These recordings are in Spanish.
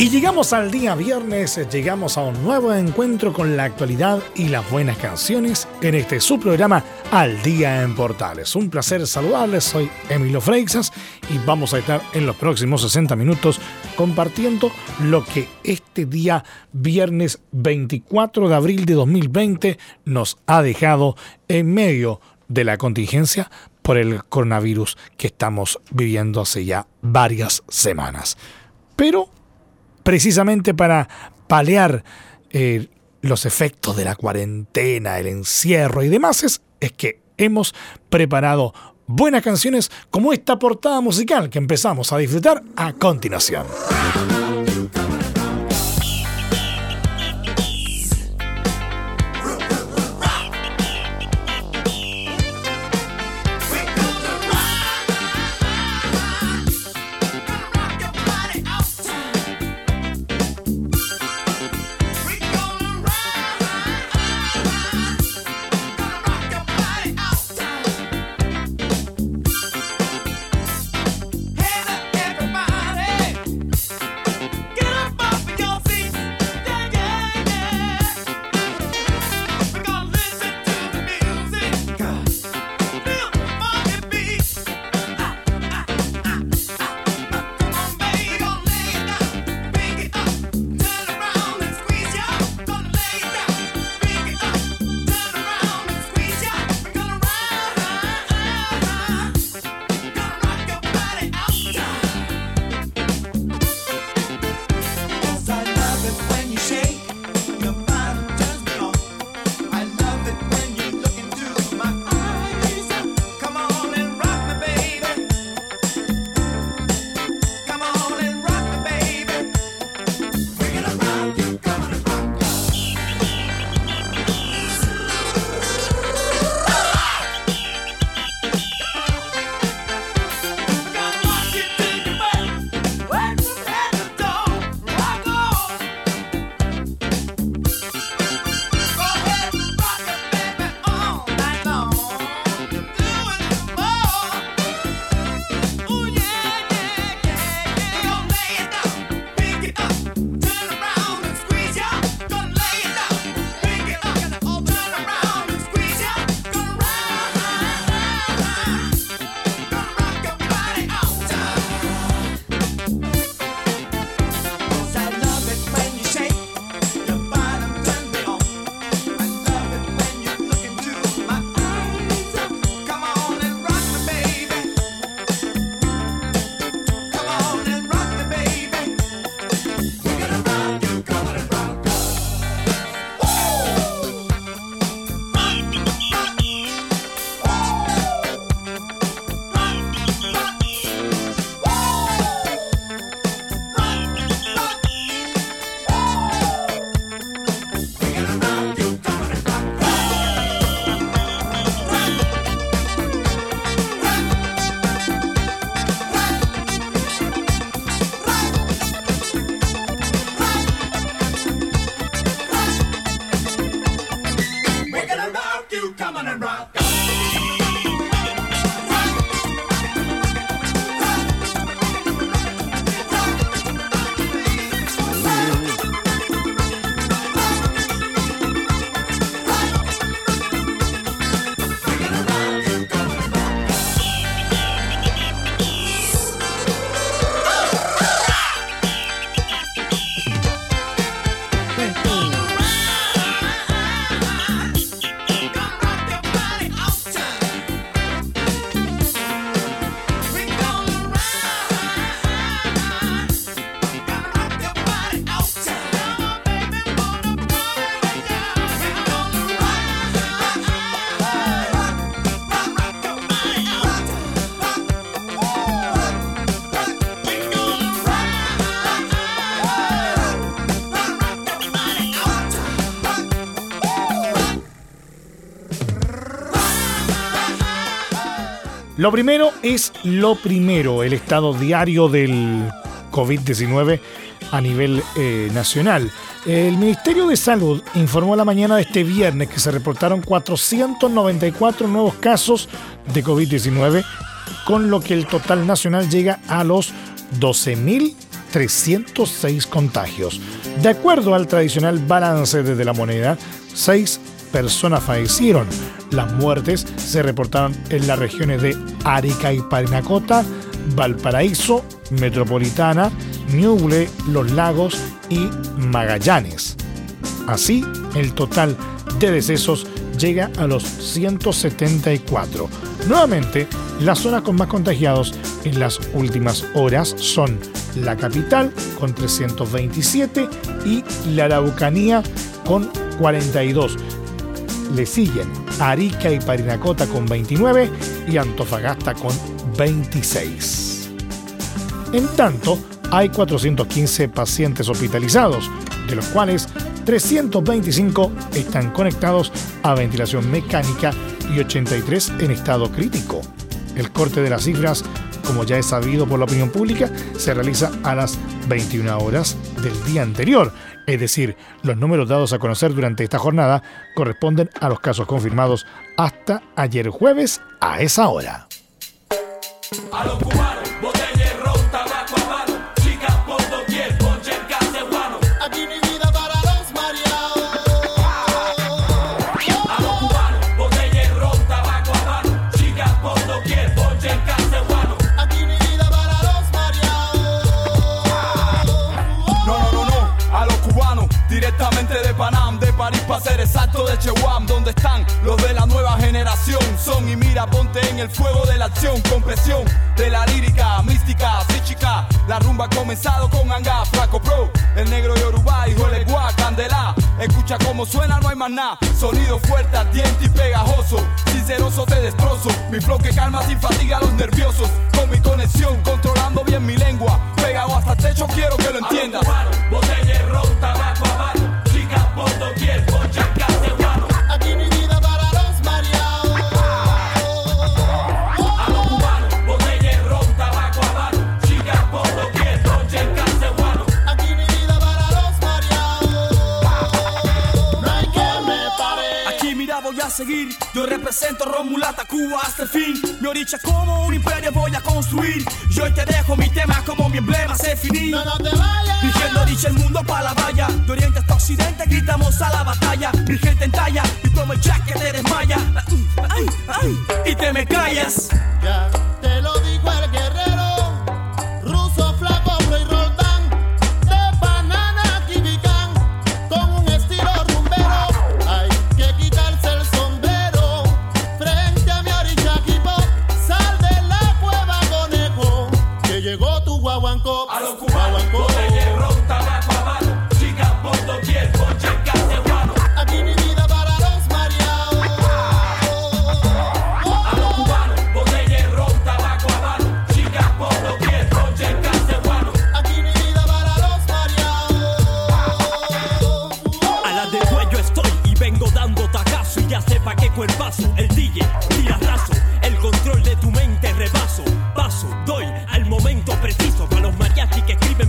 Y llegamos al día viernes, llegamos a un nuevo encuentro con la actualidad y las buenas canciones en este su programa Al Día en Portales. Un placer saludarles, soy Emilio Freixas y vamos a estar en los próximos 60 minutos compartiendo lo que este día viernes 24 de abril de 2020 nos ha dejado en medio de la contingencia por el coronavirus que estamos viviendo hace ya varias semanas. Pero precisamente para paliar eh, los efectos de la cuarentena, el encierro y demás, es, es que hemos preparado buenas canciones como esta portada musical que empezamos a disfrutar a continuación. Lo primero es lo primero, el estado diario del COVID-19 a nivel eh, nacional. El Ministerio de Salud informó la mañana de este viernes que se reportaron 494 nuevos casos de COVID-19, con lo que el total nacional llega a los 12.306 contagios. De acuerdo al tradicional balance desde la moneda, seis personas fallecieron. Las muertes se reportaron en las regiones de Arica y Parinacota, Valparaíso, Metropolitana, Ñuble, Los Lagos y Magallanes. Así, el total de decesos llega a los 174. Nuevamente, las zonas con más contagiados en las últimas horas son la capital con 327 y la Araucanía con 42. Le siguen Arica y Parinacota con 29 y Antofagasta con 26. En tanto, hay 415 pacientes hospitalizados, de los cuales 325 están conectados a ventilación mecánica y 83 en estado crítico. El corte de las cifras, como ya es sabido por la opinión pública, se realiza a las 21 horas del día anterior. Es decir, los números dados a conocer durante esta jornada corresponden a los casos confirmados hasta ayer jueves a esa hora. Son y mira, ponte en el fuego de la acción, compresión de la lírica, mística, psíquica. La rumba ha comenzado con Anga, Flaco Pro, el negro Yoruba, hijo de Candela. Escucha cómo suena, no hay más nada. Sonido fuerte, ardiente y pegajoso. Sinceroso te destrozo. Mi flow que calma sin fatiga a los nerviosos. Con mi conexión, controlando bien mi lengua. Pegado hasta el techo, quiero que lo entiendas. Botella, tabaco, Aquí seguir. Yo represento Romulata, Cuba hasta el fin. Mi oricha como un imperio voy a construir. Yo hoy te dejo mi tema como mi emblema se finí. No, no te vayas. Dirigiendo dicha el mundo para la valla. De oriente hasta occidente gritamos a la batalla. Mi gente en talla y como el jack que te desmaya. Ay, ay, y te me callas. Ya te lo dijo el guerrero. así que escribe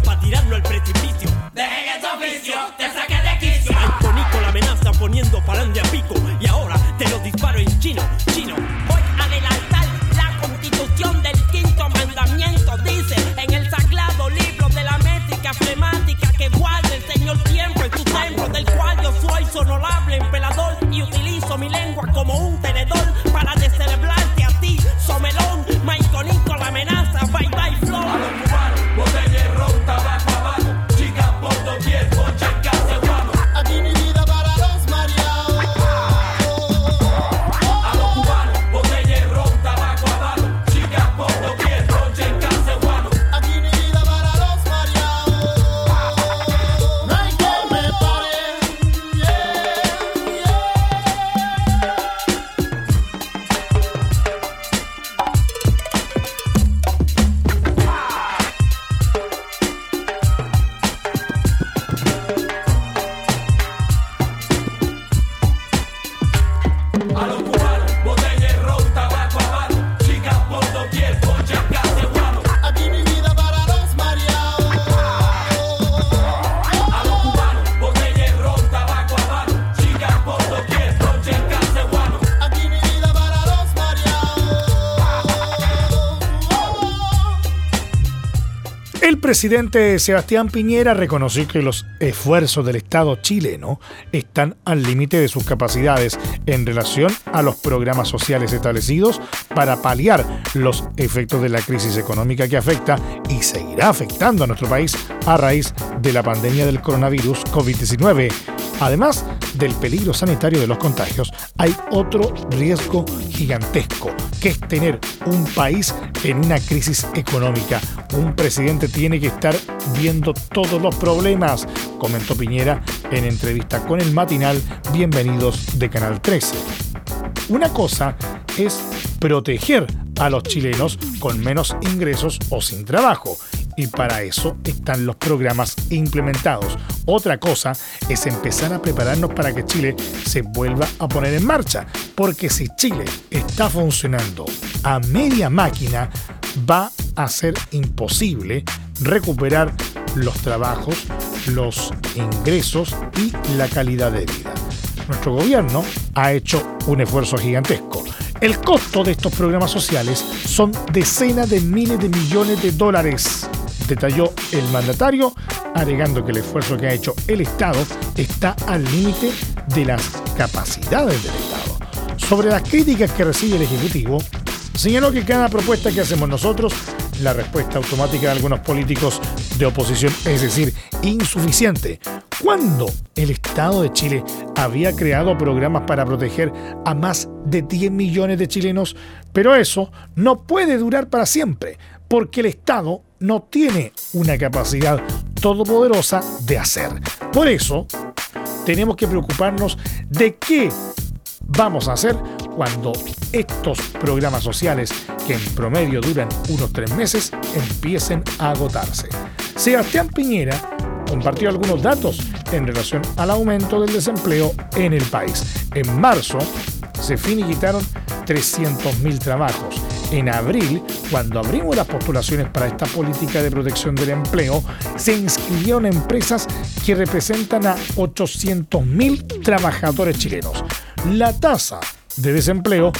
presidente Sebastián Piñera reconoció que los esfuerzos del Estado chileno están al límite de sus capacidades en relación a los programas sociales establecidos para paliar los efectos de la crisis económica que afecta y seguirá afectando a nuestro país a raíz de la pandemia del coronavirus COVID-19. Además del peligro sanitario de los contagios, hay otro riesgo gigantesco, que es tener un país en una crisis económica. Un presidente tiene que estar viendo todos los problemas, comentó Piñera en entrevista con el matinal Bienvenidos de Canal 13. Una cosa es proteger a los chilenos con menos ingresos o sin trabajo y para eso están los programas implementados. Otra cosa es empezar a prepararnos para que Chile se vuelva a poner en marcha, porque si Chile está funcionando a media máquina, va a ser imposible recuperar los trabajos, los ingresos y la calidad de vida. Nuestro gobierno ha hecho un esfuerzo gigantesco. El costo de estos programas sociales son decenas de miles de millones de dólares detalló el mandatario, alegando que el esfuerzo que ha hecho el Estado está al límite de las capacidades del Estado. Sobre las críticas que recibe el Ejecutivo, señaló que cada propuesta que hacemos nosotros, la respuesta automática de algunos políticos de oposición es decir, insuficiente. ¿Cuándo el Estado de Chile había creado programas para proteger a más de 10 millones de chilenos? Pero eso no puede durar para siempre, porque el Estado no tiene una capacidad todopoderosa de hacer. Por eso, tenemos que preocuparnos de qué vamos a hacer cuando estos programas sociales, que en promedio duran unos tres meses, empiecen a agotarse. Sebastián Piñera compartió algunos datos en relación al aumento del desempleo en el país. En marzo se finiquitaron 300.000 trabajos en abril, cuando abrimos las postulaciones para esta política de protección del empleo, se inscribieron empresas que representan a 800.000 trabajadores chilenos. La tasa de desempleo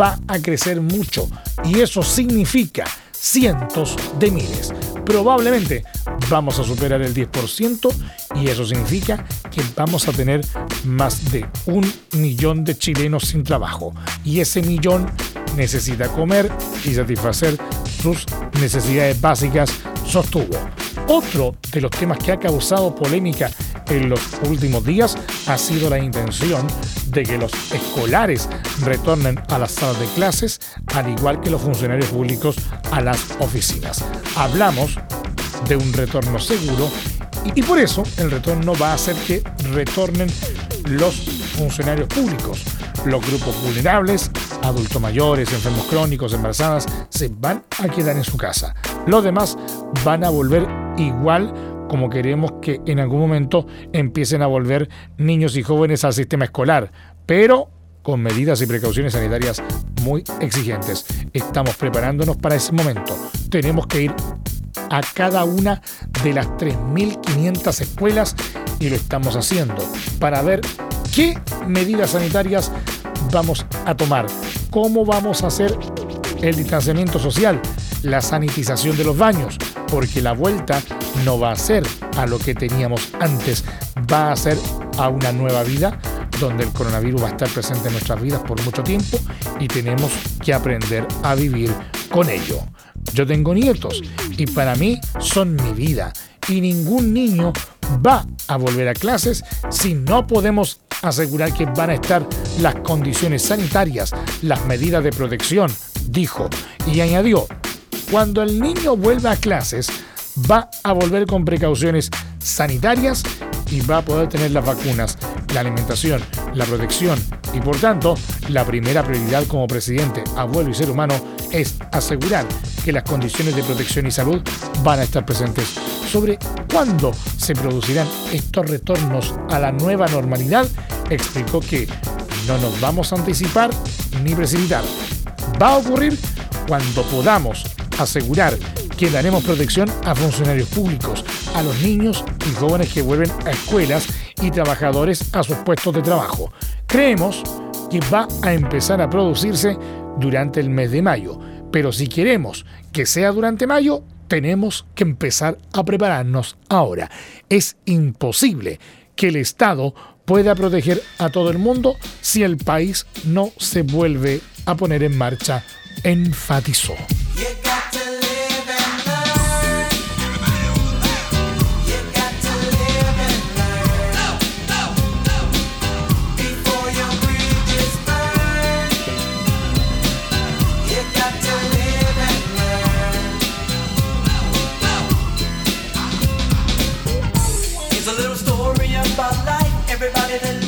va a crecer mucho y eso significa cientos de miles. Probablemente vamos a superar el 10% y eso significa que vamos a tener más de un millón de chilenos sin trabajo. Y ese millón necesita comer y satisfacer sus necesidades básicas, sostuvo. Otro de los temas que ha causado polémica en los últimos días ha sido la intención de que los escolares retornen a las salas de clases, al igual que los funcionarios públicos a las oficinas. Hablamos de un retorno seguro y, por eso el retorno va a hacer que retornen los funcionarios públicos. Los grupos vulnerables, adultos mayores, enfermos crónicos, embarazadas, se van a quedar en su casa. Los demás van a volver igual como queremos que en algún momento empiecen a volver niños y jóvenes al sistema escolar, pero con medidas y precauciones sanitarias muy exigentes. Estamos preparándonos para ese momento. Tenemos que ir a cada una de las 3.500 escuelas y lo estamos haciendo para ver qué medidas sanitarias vamos a tomar, cómo vamos a hacer el distanciamiento social, la sanitización de los baños, porque la vuelta no va a ser a lo que teníamos antes, va a ser a una nueva vida donde el coronavirus va a estar presente en nuestras vidas por mucho tiempo y tenemos que aprender a vivir con ello. Yo tengo nietos y para mí son mi vida y ningún niño va a volver a clases si no podemos asegurar que van a estar las condiciones sanitarias, las medidas de protección, dijo, y añadió, cuando el niño vuelva a clases, va a volver con precauciones sanitarias y va a poder tener las vacunas, la alimentación, la protección y por tanto la primera prioridad como presidente, abuelo y ser humano es asegurar que las condiciones de protección y salud van a estar presentes. Sobre cuándo se producirán estos retornos a la nueva normalidad, explicó que no nos vamos a anticipar ni precipitar. Va a ocurrir cuando podamos asegurar que daremos protección a funcionarios públicos, a los niños y jóvenes que vuelven a escuelas y trabajadores a sus puestos de trabajo. Creemos que va a empezar a producirse durante el mes de mayo, pero si queremos que sea durante mayo, tenemos que empezar a prepararnos ahora. Es imposible que el Estado pueda proteger a todo el mundo si el país no se vuelve a poner en marcha, enfatizó. Precisamente en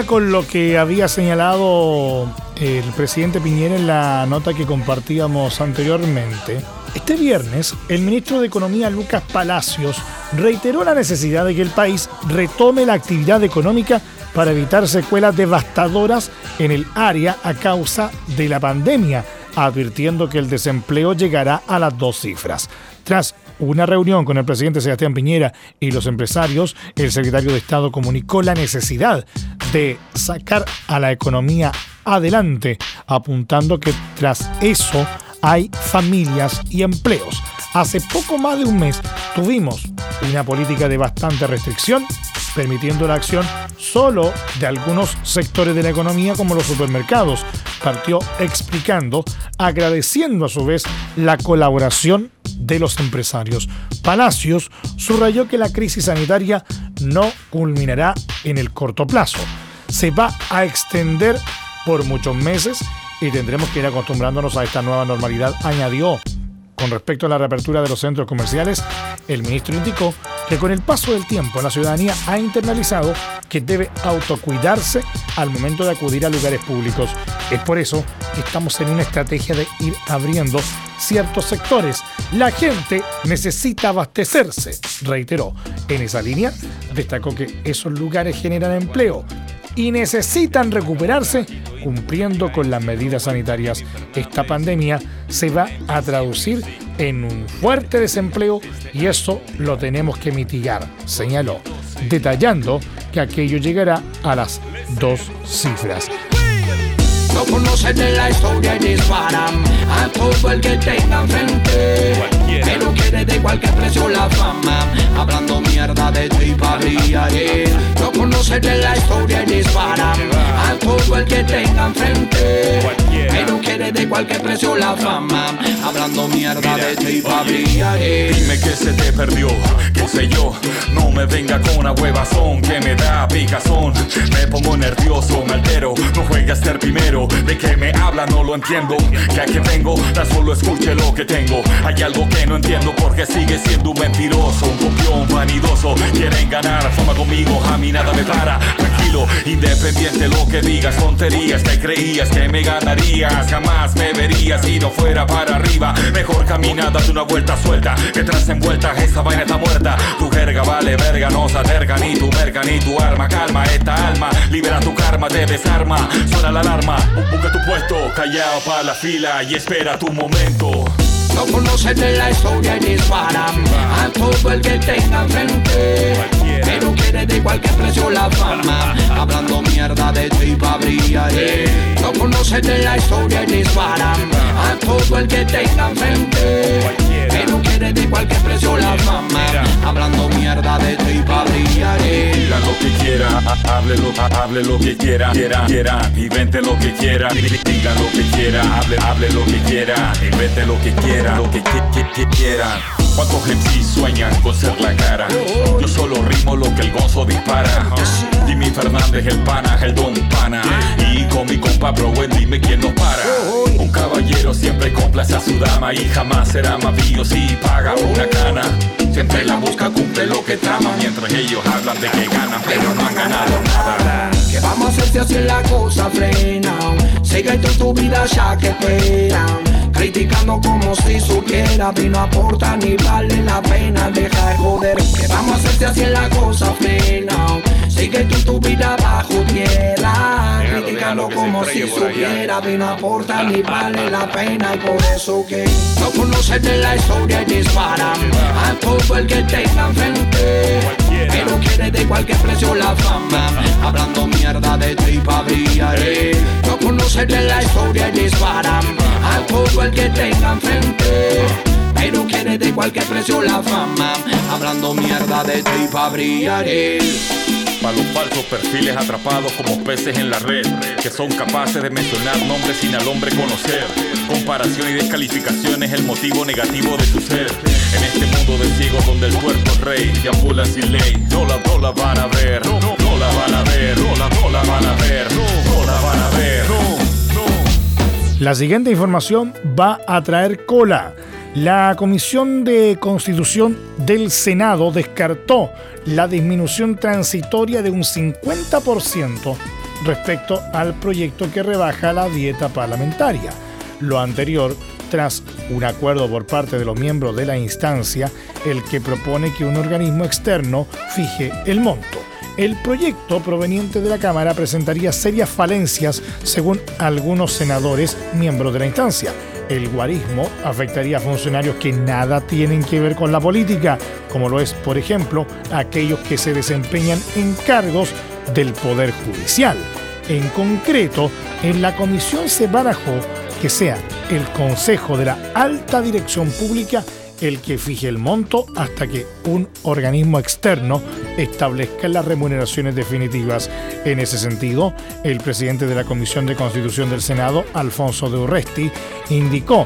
con lo que había señalado el presidente Piñera en la nota que compartíamos anteriormente, este viernes el ministro de Economía Lucas Palacios reiteró la necesidad de que el país retome la actividad económica para evitar secuelas devastadoras en el área a causa de la pandemia, advirtiendo que el desempleo llegará a las dos cifras. Tras una reunión con el presidente Sebastián Piñera y los empresarios, el secretario de Estado comunicó la necesidad de sacar a la economía adelante, apuntando que tras eso hay familias y empleos. Hace poco más de un mes tuvimos una política de bastante restricción, permitiendo la acción solo de algunos sectores de la economía como los supermercados. Partió explicando, agradeciendo a su vez la colaboración de los empresarios. Palacios subrayó que la crisis sanitaria no culminará en el corto plazo. Se va a extender por muchos meses y tendremos que ir acostumbrándonos a esta nueva normalidad, añadió. Con respecto a la reapertura de los centros comerciales, El ministro indicó que con el paso del tiempo la ciudadanía ha internalizado que debe autocuidarse al momento de acudir a lugares públicos. Es por eso que estamos en una estrategia de ir abriendo ciertos sectores. La gente necesita abastecerse, reiteró. En esa línea, destacó que esos lugares generan empleo y necesitan recuperarse cumpliendo con las medidas sanitarias. Esta pandemia se va a traducir en un fuerte desempleo y eso lo tenemos que mitigar, señaló, detallando que aquello llegará a las dos cifras. No conocen de la historia y disparan a todo el que tengan frente. Pero quiere de cualquier precio la fama, hablando mierda de ti para. No conocen de la historia y disparan a todo el que tengan frente. Cualquier precio la fama, hablando mierda de ti brillar. Dime que se te perdió, qué sé yo. No me venga con una huevazón que me da picazón. Me pongo nervioso, me altero. No juegue a ser primero. De que me habla no lo entiendo. Que aquí vengo, tan solo escuche lo que tengo. Hay algo que no entiendo porque sigue siendo un mentiroso, un copión vanidoso. Quieren ganar fama conmigo, a mí nada me para. Independiente lo que digas, tonterías que creías que me ganarías. Jamás me verías si no fuera para arriba. Mejor camina, date una vuelta suelta. Que tras en vuelta esa vaina está muerta. Tu jerga vale verga, no se acerca ni tu merca ni tu arma. Calma esta alma, libera tu karma, te desarma. Suena la alarma, busca tu puesto, callado para la fila y espera tu momento. No conocen de la historia y disparan a todo el que tengan frente. Pero quiere de cualquier precio la fama, hablando mierda de ti pa' brillar. No conocen de la historia y disparan a todo el que tengan frente. Pero de cualquier precio la fama, hablando mierda de ti brillar. Diga lo que quiera, ha- hable lo, ha- hable lo que quiera, quiera, quiera, invente lo que quiera, Di- di- diga lo que quiera, hable, hable lo que quiera, invente lo que quiera, lo que, qui- qui- qui- quiera. ¿Cuántos MC sueñan con ser la cara? Yo solo rimo lo que el gozo dispara. Jimmy Fernández, el pana, el don pana. Y con mi compa Bro, dime quién nos para. Un caballero siempre complace a su dama y jamás será más pillo si paga una cana. Siempre la busca, cumple lo que trama, mientras ellos hablan de que ganan, pero no han ganado nada. ¿Qué vamos a hacer si así la cosa frena? Sigue tú tu vida ya que espera. Criticando como si supiera y no aporta ni vale la pena deja de joder. ¿Qué vamos a hacer si así la cosa frena? Sigue tú tu vida bajo tierra. Criticando como si supiera y no aporta ni vale la pena. Y por eso que no conocen de la historia y disparan a todo el que tengan frente. Pero quiere de cualquier precio la fama. Hablando mierda de ti pa' brillar No conocen de la historia y disparan A todo el que tengan frente Pero quiere de cualquier precio la fama. Hablando mierda de ti pa' brillar Para los falsos perfiles atrapados como peces en la red, que son capaces de mencionar nombres sin al hombre conocer. Comparación y descalificación es el motivo negativo de su ser. En este mundo de ciegos donde el cuerpo es rey, deambulan sin ley. No la, no la van a ver, no, no, no la van a ver, no la, no la van a ver, no, no la van a ver, no. La siguiente información va a traer cola. La Comisión de Constitución del Senado descartó la disminución transitoria de un 50% respecto al proyecto que rebaja la dieta parlamentaria. Lo anterior tras un acuerdo por parte de los miembros de la instancia, el que propone que un organismo externo fije el monto. El proyecto proveniente de la Cámara presentaría serias falencias según algunos senadores miembros de la instancia. El guarismo afectaría a funcionarios que nada tienen que ver con la política, como lo es, por ejemplo, aquellos que se desempeñan en cargos del Poder Judicial. En concreto, en la comisión se barajó que sea el Consejo de la Alta Dirección Pública el que fije el monto hasta que un organismo externo establezca las remuneraciones definitivas. En ese sentido, el presidente de la Comisión de Constitución del Senado, Alfonso de Urresti, indicó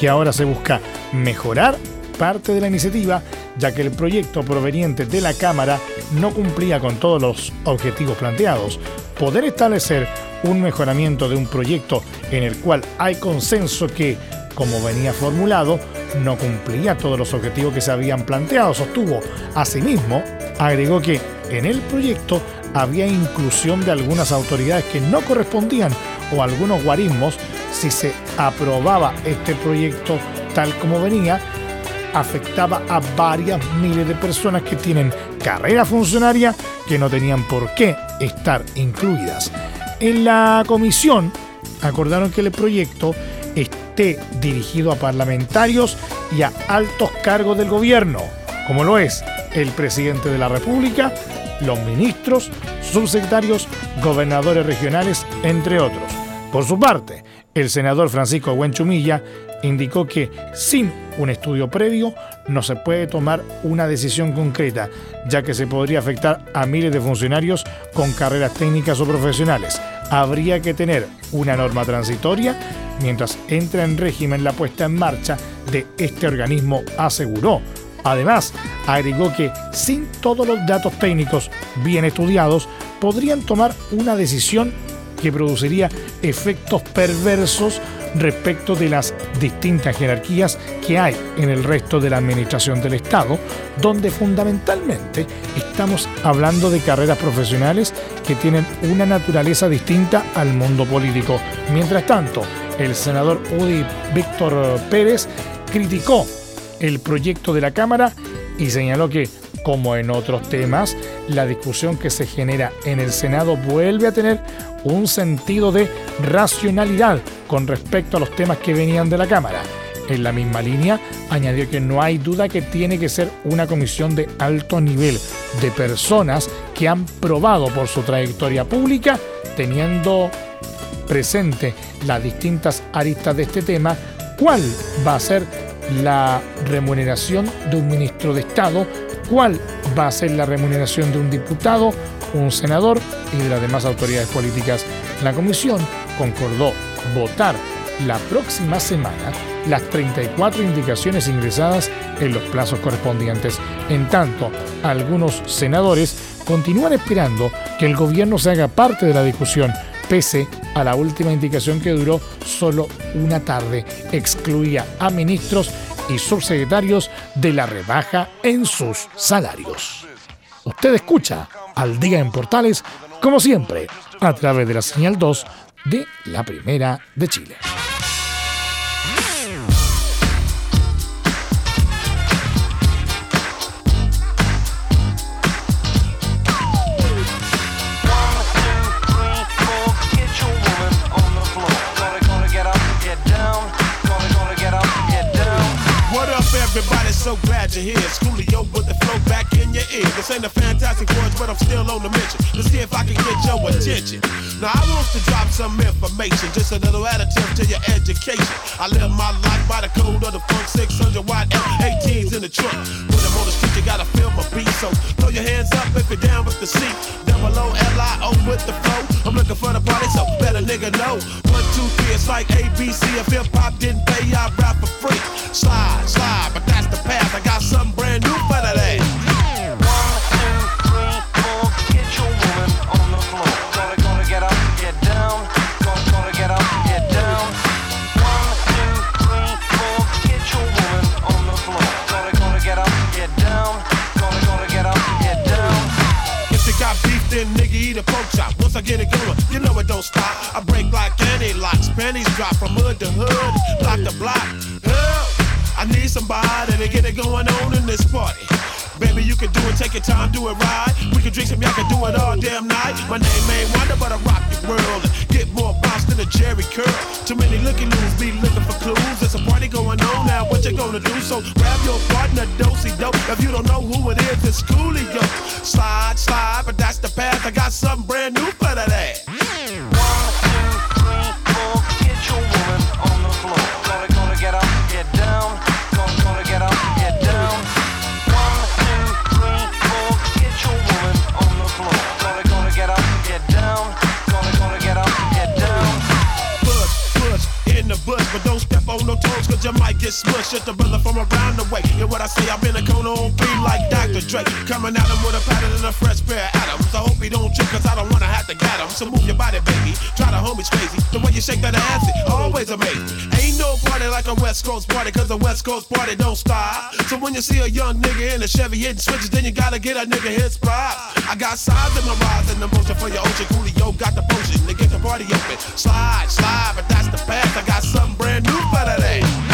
que ahora se busca mejorar parte de la iniciativa, ya que el proyecto proveniente de la Cámara no cumplía con todos los objetivos planteados. Poder establecer un mejoramiento de un proyecto en el cual hay consenso que como venía formulado, no cumplía todos los objetivos que se habían planteado, sostuvo. Asimismo, agregó que en el proyecto había inclusión de algunas autoridades que no correspondían o algunos guarismos si se aprobaba este proyecto tal como venía, afectaba a varias miles de personas que tienen carrera funcionaria que no tenían por qué estar incluidas. En la comisión acordaron que el proyecto dirigido a parlamentarios y a altos cargos del gobierno, como lo es el presidente de la República, los ministros, subsecretarios, gobernadores regionales, entre otros. Por su parte, el senador Francisco Huenchumilla indicó que sin un estudio previo no se puede tomar una decisión concreta, ya que se podría afectar a miles de funcionarios con carreras técnicas o profesionales. Habría que tener una norma transitoria mientras entra en régimen la puesta en marcha de este organismo, aseguró. Además, agregó que sin todos los datos técnicos bien estudiados, podrían tomar una decisión que produciría efectos perversos respecto de las distintas jerarquías que hay en el resto de la administración del Estado, donde fundamentalmente estamos hablando de carreras profesionales que tienen una naturaleza distinta al mundo político. Mientras tanto, el senador UDI Víctor Pérez criticó el proyecto de la Cámara y señaló que, como en otros temas, la discusión que se genera en el Senado vuelve a tener un sentido de racionalidad con respecto a los temas que venían de la Cámara. En la misma línea, añadió que no hay duda que tiene que ser una comisión de alto nivel de personas que han probado por su trayectoria pública, teniendo presente las distintas aristas de este tema, cuál va a ser la remuneración de un ministro de Estado, cuál va a ser la remuneración de un diputado, un senador y de las demás autoridades políticas. La comisión concordó votar la próxima semana las 34 indicaciones ingresadas en los plazos correspondientes. En tanto, algunos senadores continúan esperando que el gobierno se haga parte de la discusión, pese a la última indicación que duró solo una tarde. Excluía a ministros y subsecretarios de la rebaja en sus salarios. Usted escucha al día en Portales, como siempre, a través de la señal 2 de la Primera de Chile. Everybody? So glad you're here. Schoolio with the flow back in your ear. This ain't a fantastic words, but I'm still on the mission. Let's see if I can get your attention. Now, I want to drop some information, just a little additive to your education. I live my life by the code of the funk 600 watt F18s in the trunk. When I'm on the street, you gotta feel my beat. So throw your hands up if you're down with the seat. Double O L I O with the flow. I'm looking for the party, so better nigga know. One, two, three, it's like ABC. If hip hop didn't pay, I rap for free. Slide, slide, but that's the path. I got something brand new for got then nigga eat a pork chop. Once I get it going, you know it don't stop. I break like any locks, pennies drop from hood to hood, block to block. I need somebody to get it going on in this party. Baby, you can do it, take your time, do it right. We can drink some, y'all can do it all damn night. My name ain't Wonder, but I rock the world. Get more bounce than a Jerry curl. Too many looking loose, be looking for clues. There's a party going on now, what you gonna do? So grab your partner, dosey dope. If you don't know who it is, it's Coolio. Slide, slide, but that's the path. I got something brand new for that ass. Cause you might get. Just a brother from around the way. And what I say, I've been a cone on beat like Dr. Dre. Coming at him with a pattern and a fresh pair of atoms. I hope he don't trip, cause I don't wanna have to get him. so move your body, baby. Try the homies crazy. The way you shake that ass, it always amazing. Ain't no party like a West Coast party, cause a West Coast party don't stop. So when you see a young nigga in a Chevy hitting switches, then you gotta get a nigga his spot. I got size in my rise and emotion for your ocean. Coolio got the potion to get the party open. Slide, slide, but that's the past. I got something brand new for today.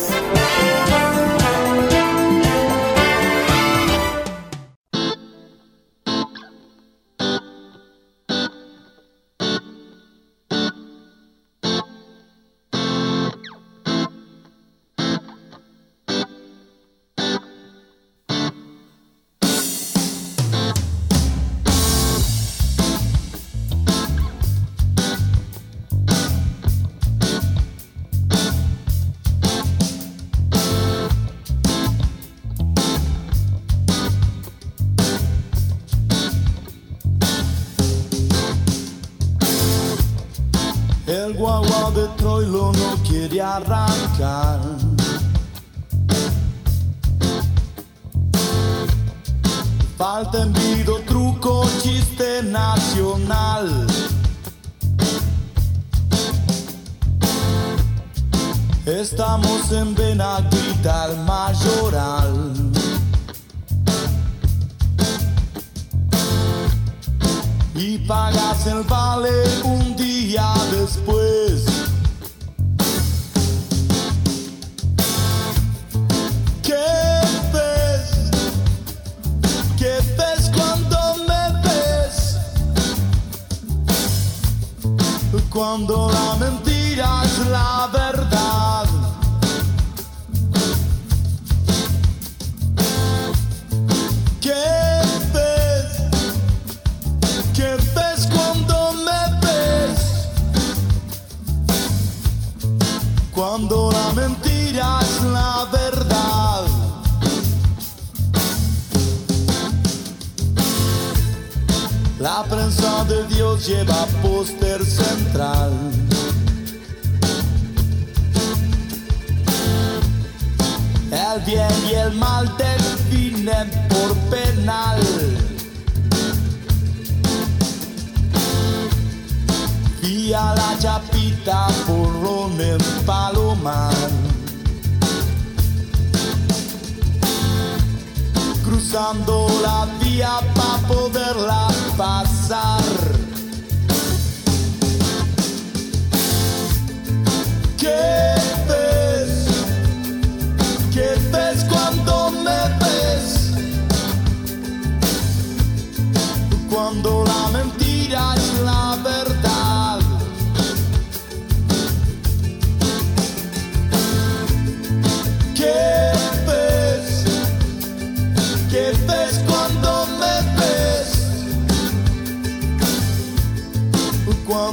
Troilo no quiere arrancar. Falta envido, truco, chiste nacional. Estamos en Benaguita, el mayoral. y pagas el vale un día después. Cuando la mentira es la verdad. La prensa de Dios lleva póster central. El bien y el mal definen por penal. Y a la chapita porrón en Palomar. Cruzando la vía para poderla pasar.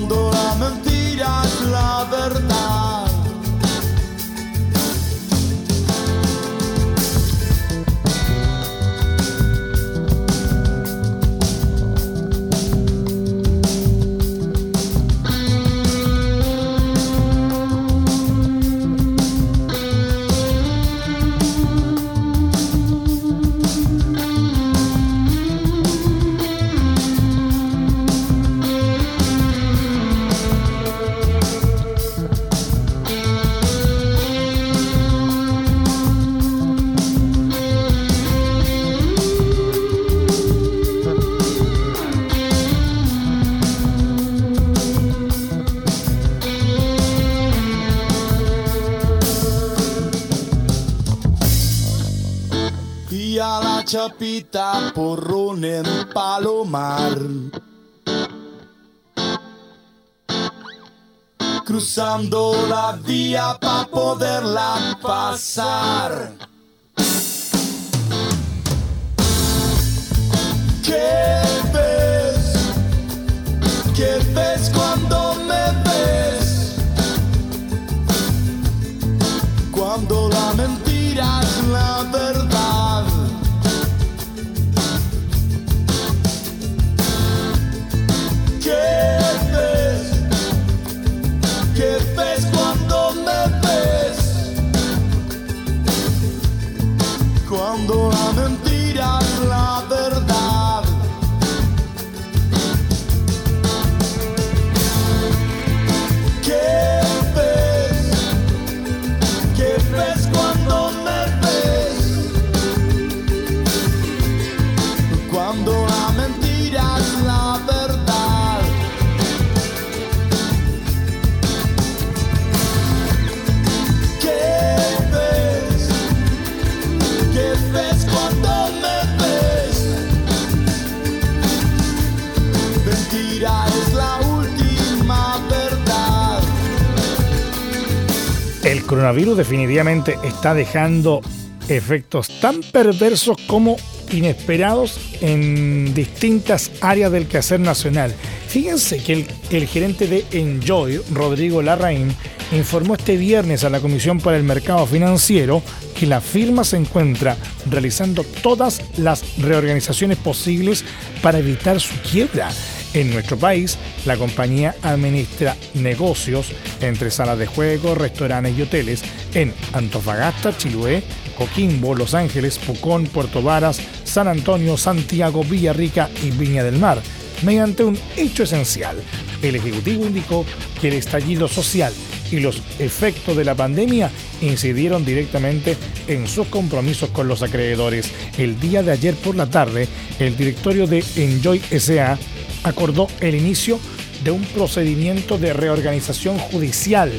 Cuando chapita, porrón en palomar. Cruzando la vía para poderla pasar. Coronavirus definitivamente está dejando efectos tan perversos como inesperados en distintas áreas del quehacer nacional. Fíjense que el, el gerente de Enjoy, Rodrigo Larraín, informó este viernes a la Comisión para el Mercado Financiero que la firma se encuentra realizando todas las reorganizaciones posibles para evitar su quiebra. En nuestro país, la compañía administra negocios entre salas de juego, restaurantes y hoteles en Antofagasta, Chiloé, Coquimbo, Los Ángeles, Pucón, Puerto Varas, San Antonio, Santiago, Villarrica y Viña del Mar, mediante un hecho esencial. El Ejecutivo indicó que el estallido social y los efectos de la pandemia incidieron directamente en sus compromisos con los acreedores. El día de ayer por la tarde, el directorio de Enjoy SA acordó el inicio de un procedimiento de reorganización judicial.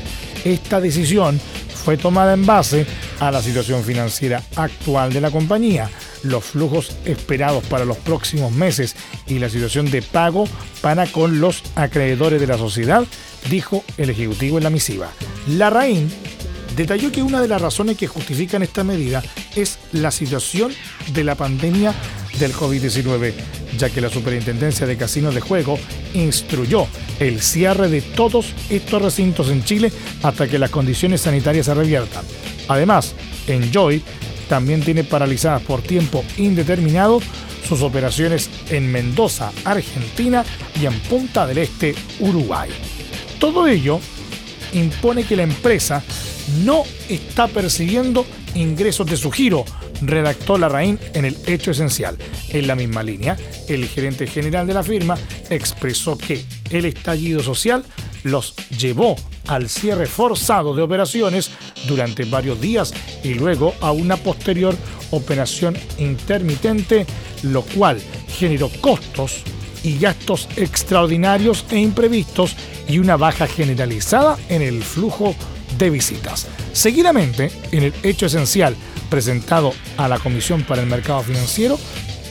Esta decisión fue tomada en base a la situación financiera actual de la compañía, los flujos esperados para los próximos meses y la situación de pago para con los acreedores de la sociedad, dijo el Ejecutivo en la misiva. Larraín detalló que una de las razones que justifican esta medida es la situación de la pandemia del COVID-19, ya que la Superintendencia de Casinos de Juego instruyó el cierre de todos estos recintos en Chile hasta que las condiciones sanitarias se reviertan. Además, Enjoy también tiene paralizadas por tiempo indeterminado sus operaciones en Mendoza, Argentina y en Punta del Este, Uruguay. Todo ello impone que la empresa no está persiguiendo ingresos de su giro, redactó Larraín en el hecho esencial. En la misma línea, el gerente general de la firma expresó que el estallido social los llevó al cierre forzado de operaciones durante varios días y luego a una posterior operación intermitente, lo cual generó costos y gastos extraordinarios e imprevistos y una baja generalizada en el flujo de visitas. Seguidamente, en el hecho esencial presentado a la Comisión para el Mercado Financiero,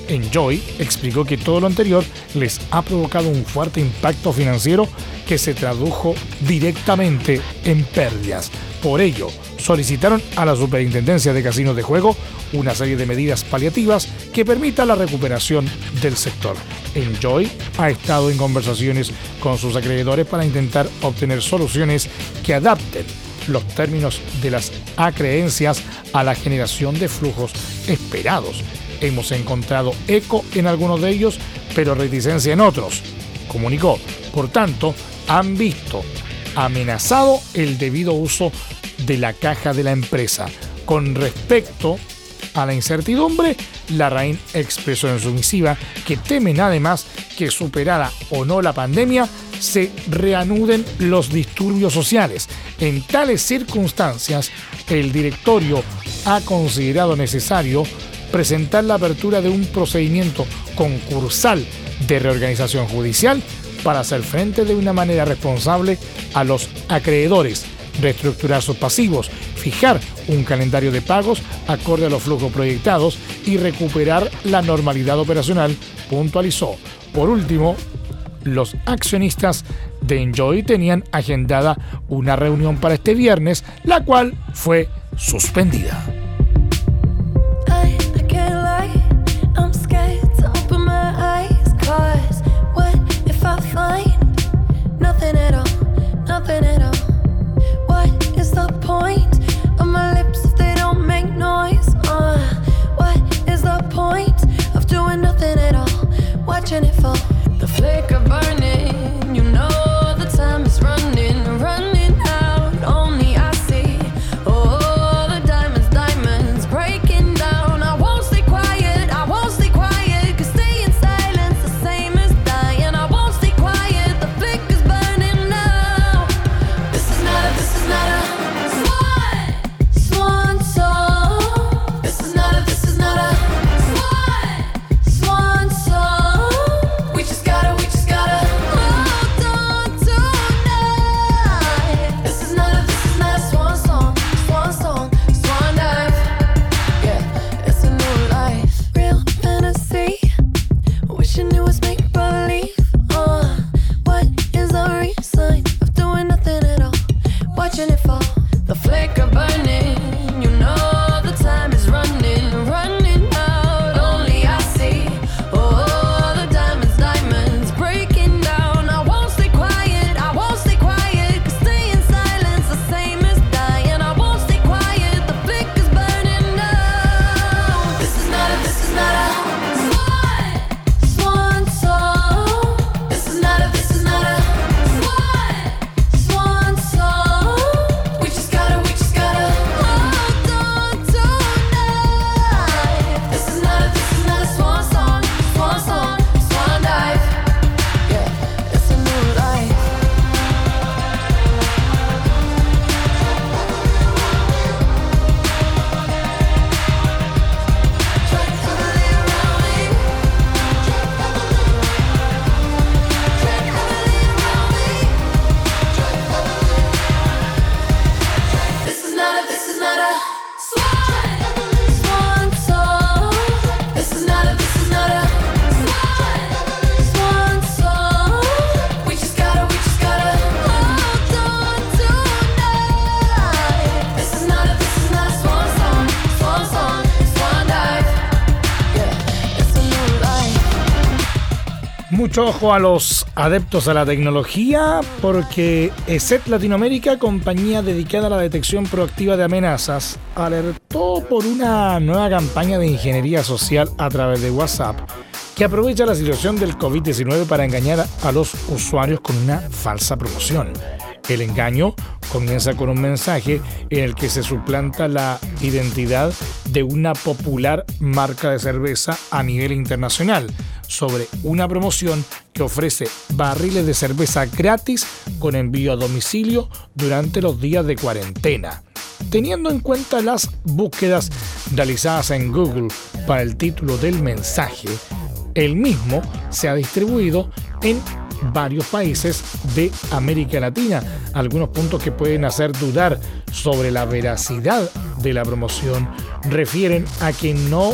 Enjoy explicó que todo lo anterior les ha provocado un fuerte impacto financiero que se tradujo directamente en pérdidas. Por ello, solicitaron a la Superintendencia de Casinos de Juego una serie de medidas paliativas que permitan la recuperación del sector. Enjoy ha estado en conversaciones con sus acreedores para intentar obtener soluciones que adapten los términos de las acreencias a la generación de flujos esperados. Hemos encontrado eco en algunos de ellos, pero reticencia en otros, comunicó. Por tanto, han visto amenazado el debido uso de la caja de la empresa. Con respecto a la incertidumbre, Larraín expresó en su misiva que temen además que superada o no la pandemia, se reanuden los disturbios sociales. En tales circunstancias, el directorio ha considerado necesario presentar la apertura de un procedimiento concursal de reorganización judicial para hacer frente de una manera responsable a los acreedores, reestructurar sus pasivos, fijar un calendario de pagos acorde a los flujos proyectados y recuperar la normalidad operacional, puntualizó. Por último, los accionistas de Enjoy tenían agendada una reunión para este viernes, la cual fue suspendida. The flicker burning, Mucho ojo a los adeptos a la tecnología porque ESET Latinoamérica, compañía dedicada a la detección proactiva de amenazas, alertó por una nueva campaña de ingeniería social a través de WhatsApp que aprovecha la situación del COVID-19 para engañar a los usuarios con una falsa promoción. El engaño comienza con un mensaje en el que se suplanta la identidad de una popular marca de cerveza a nivel internacional sobre una promoción que ofrece barriles de cerveza gratis con envío a domicilio durante los días de cuarentena. Teniendo en cuenta las búsquedas realizadas en Google para el título del mensaje, el mismo se ha distribuido en varios países de América Latina. Algunos puntos que pueden hacer dudar sobre la veracidad de la promoción refieren a que no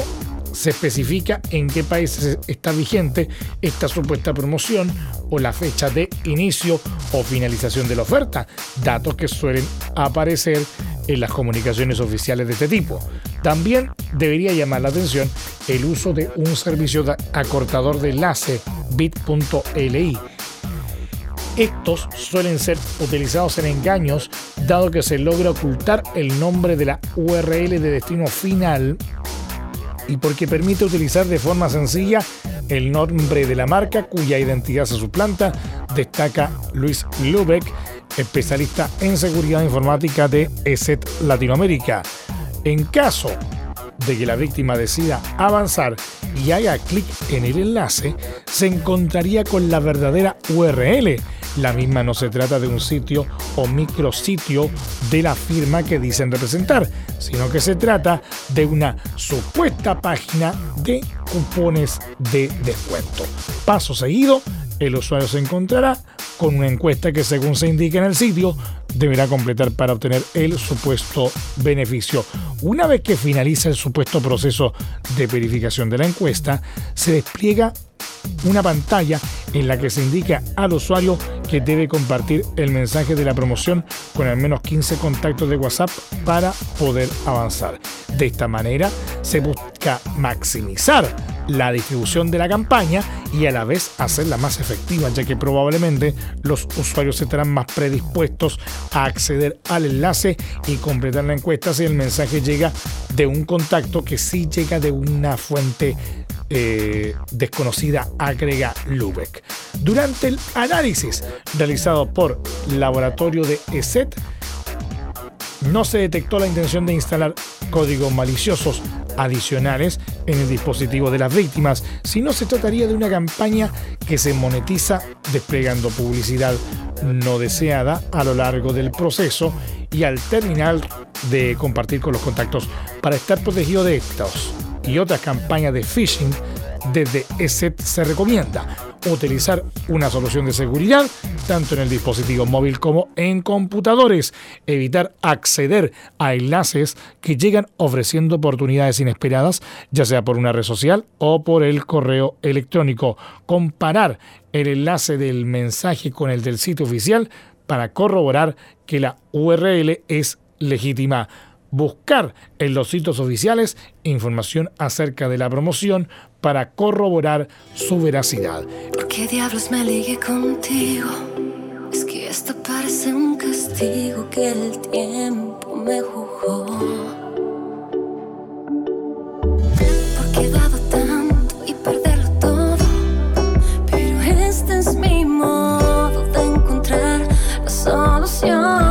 se especifica en qué países está vigente esta supuesta promoción o la fecha de inicio o finalización de la oferta, datos que suelen aparecer en las comunicaciones oficiales de este tipo. También debería llamar la atención el uso de un servicio de acortador de enlace bit.li. Estos suelen ser utilizados en engaños dado que se logra ocultar el nombre de la URL de destino final y porque permite utilizar de forma sencilla el nombre de la marca cuya identidad se suplanta, destaca Luis Lubeck, especialista en seguridad informática de ESET Latinoamérica. En caso de que la víctima decida avanzar y haga clic en el enlace, se encontraría con la verdadera URL. La misma no se trata de un sitio o micrositio de la firma que dicen representar, sino que se trata de una supuesta página de cupones de descuento. Paso seguido, el usuario se encontrará con una encuesta que según se indica en el sitio deberá completar para obtener el supuesto beneficio. Una vez que finaliza el supuesto proceso de verificación de la encuesta, se despliega una pantalla en la que se indica al usuario que debe compartir el mensaje de la promoción con al menos 15 contactos de WhatsApp para poder avanzar. De esta manera se busca maximizar la distribución de la campaña y a la vez hacerla más efectiva, ya que probablemente los usuarios estarán más predispuestos a acceder al enlace y completar la encuesta si el mensaje llega de un contacto que sí llega de una fuente eh, desconocida, agrega Lubeck. Durante el análisis realizado por laboratorio de ESET, no se detectó la intención de instalar códigos maliciosos adicionales en el dispositivo de las víctimas, sino se trataría de una campaña que se monetiza desplegando publicidad no deseada a lo largo del proceso y al terminar de compartir con los contactos. Para estar protegido de estos y otras campañas de phishing, desde ESET se recomienda utilizar una solución de seguridad tanto en el dispositivo móvil como en computadores, evitar acceder a enlaces que llegan ofreciendo oportunidades inesperadas, ya sea por una red social o por el correo electrónico, comparar el enlace del mensaje con el del sitio oficial para corroborar que la URL es legítima buscar en los sitios oficiales información acerca de la promoción para corroborar su veracidad. ¿Por qué diablos me ligué contigo? Es que esto parece un castigo que el tiempo me jugó. Porque he dado tanto y perderlo todo. Pero este es mi modo de encontrar la solución.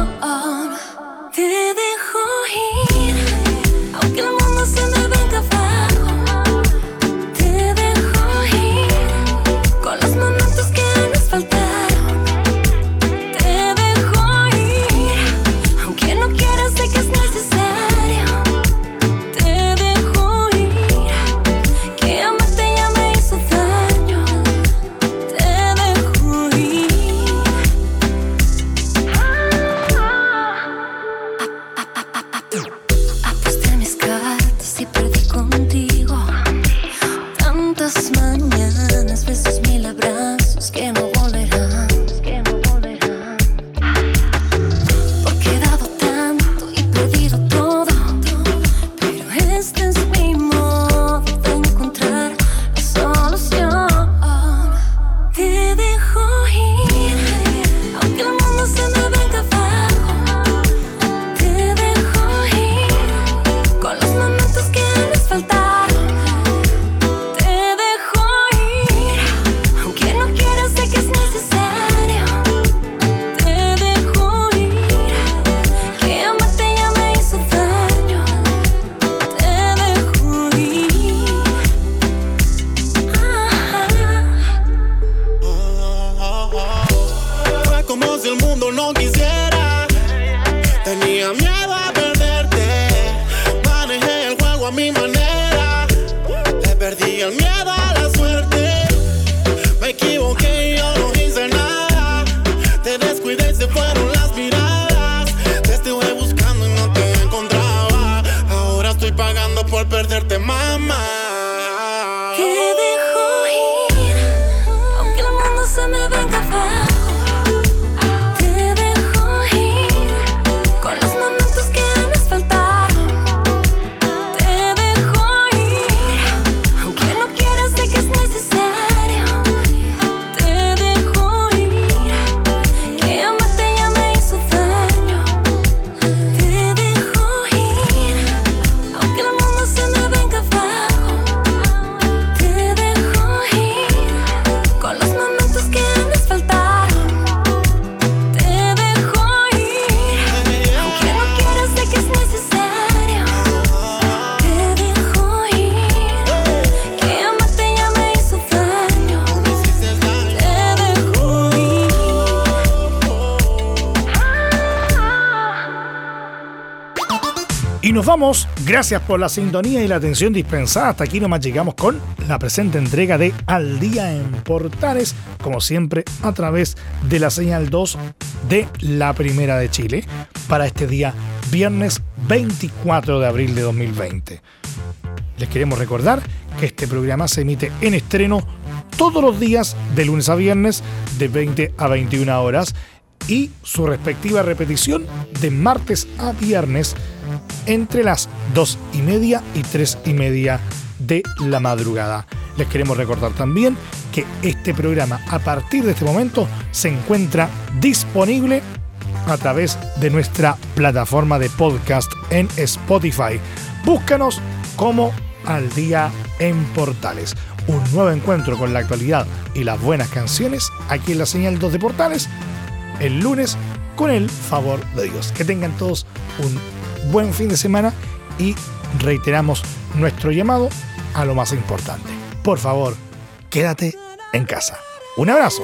Nos vamos, gracias por la sintonía y la atención dispensada. Hasta aquí nomás llegamos con la presente entrega de Al Día en Portales, como siempre a través de la señal 2 de la Primera de Chile, para este día viernes 24 de abril de 2020. Les queremos recordar que este programa se emite en estreno todos los días de lunes a viernes de 20 a 21 horas y su respectiva repetición de martes a viernes entre las 2 y media y 3 y media de la madrugada. Les queremos recordar también que este programa a partir de este momento se encuentra disponible a través de nuestra plataforma de podcast en Spotify. Búscanos como Al Día en Portales. Un nuevo encuentro con la actualidad y las buenas canciones aquí en la señal 2 de Portales el lunes con el favor de Dios. Que tengan todos un buen fin de semana y reiteramos nuestro llamado a lo más importante. Por favor, quédate en casa. Un abrazo.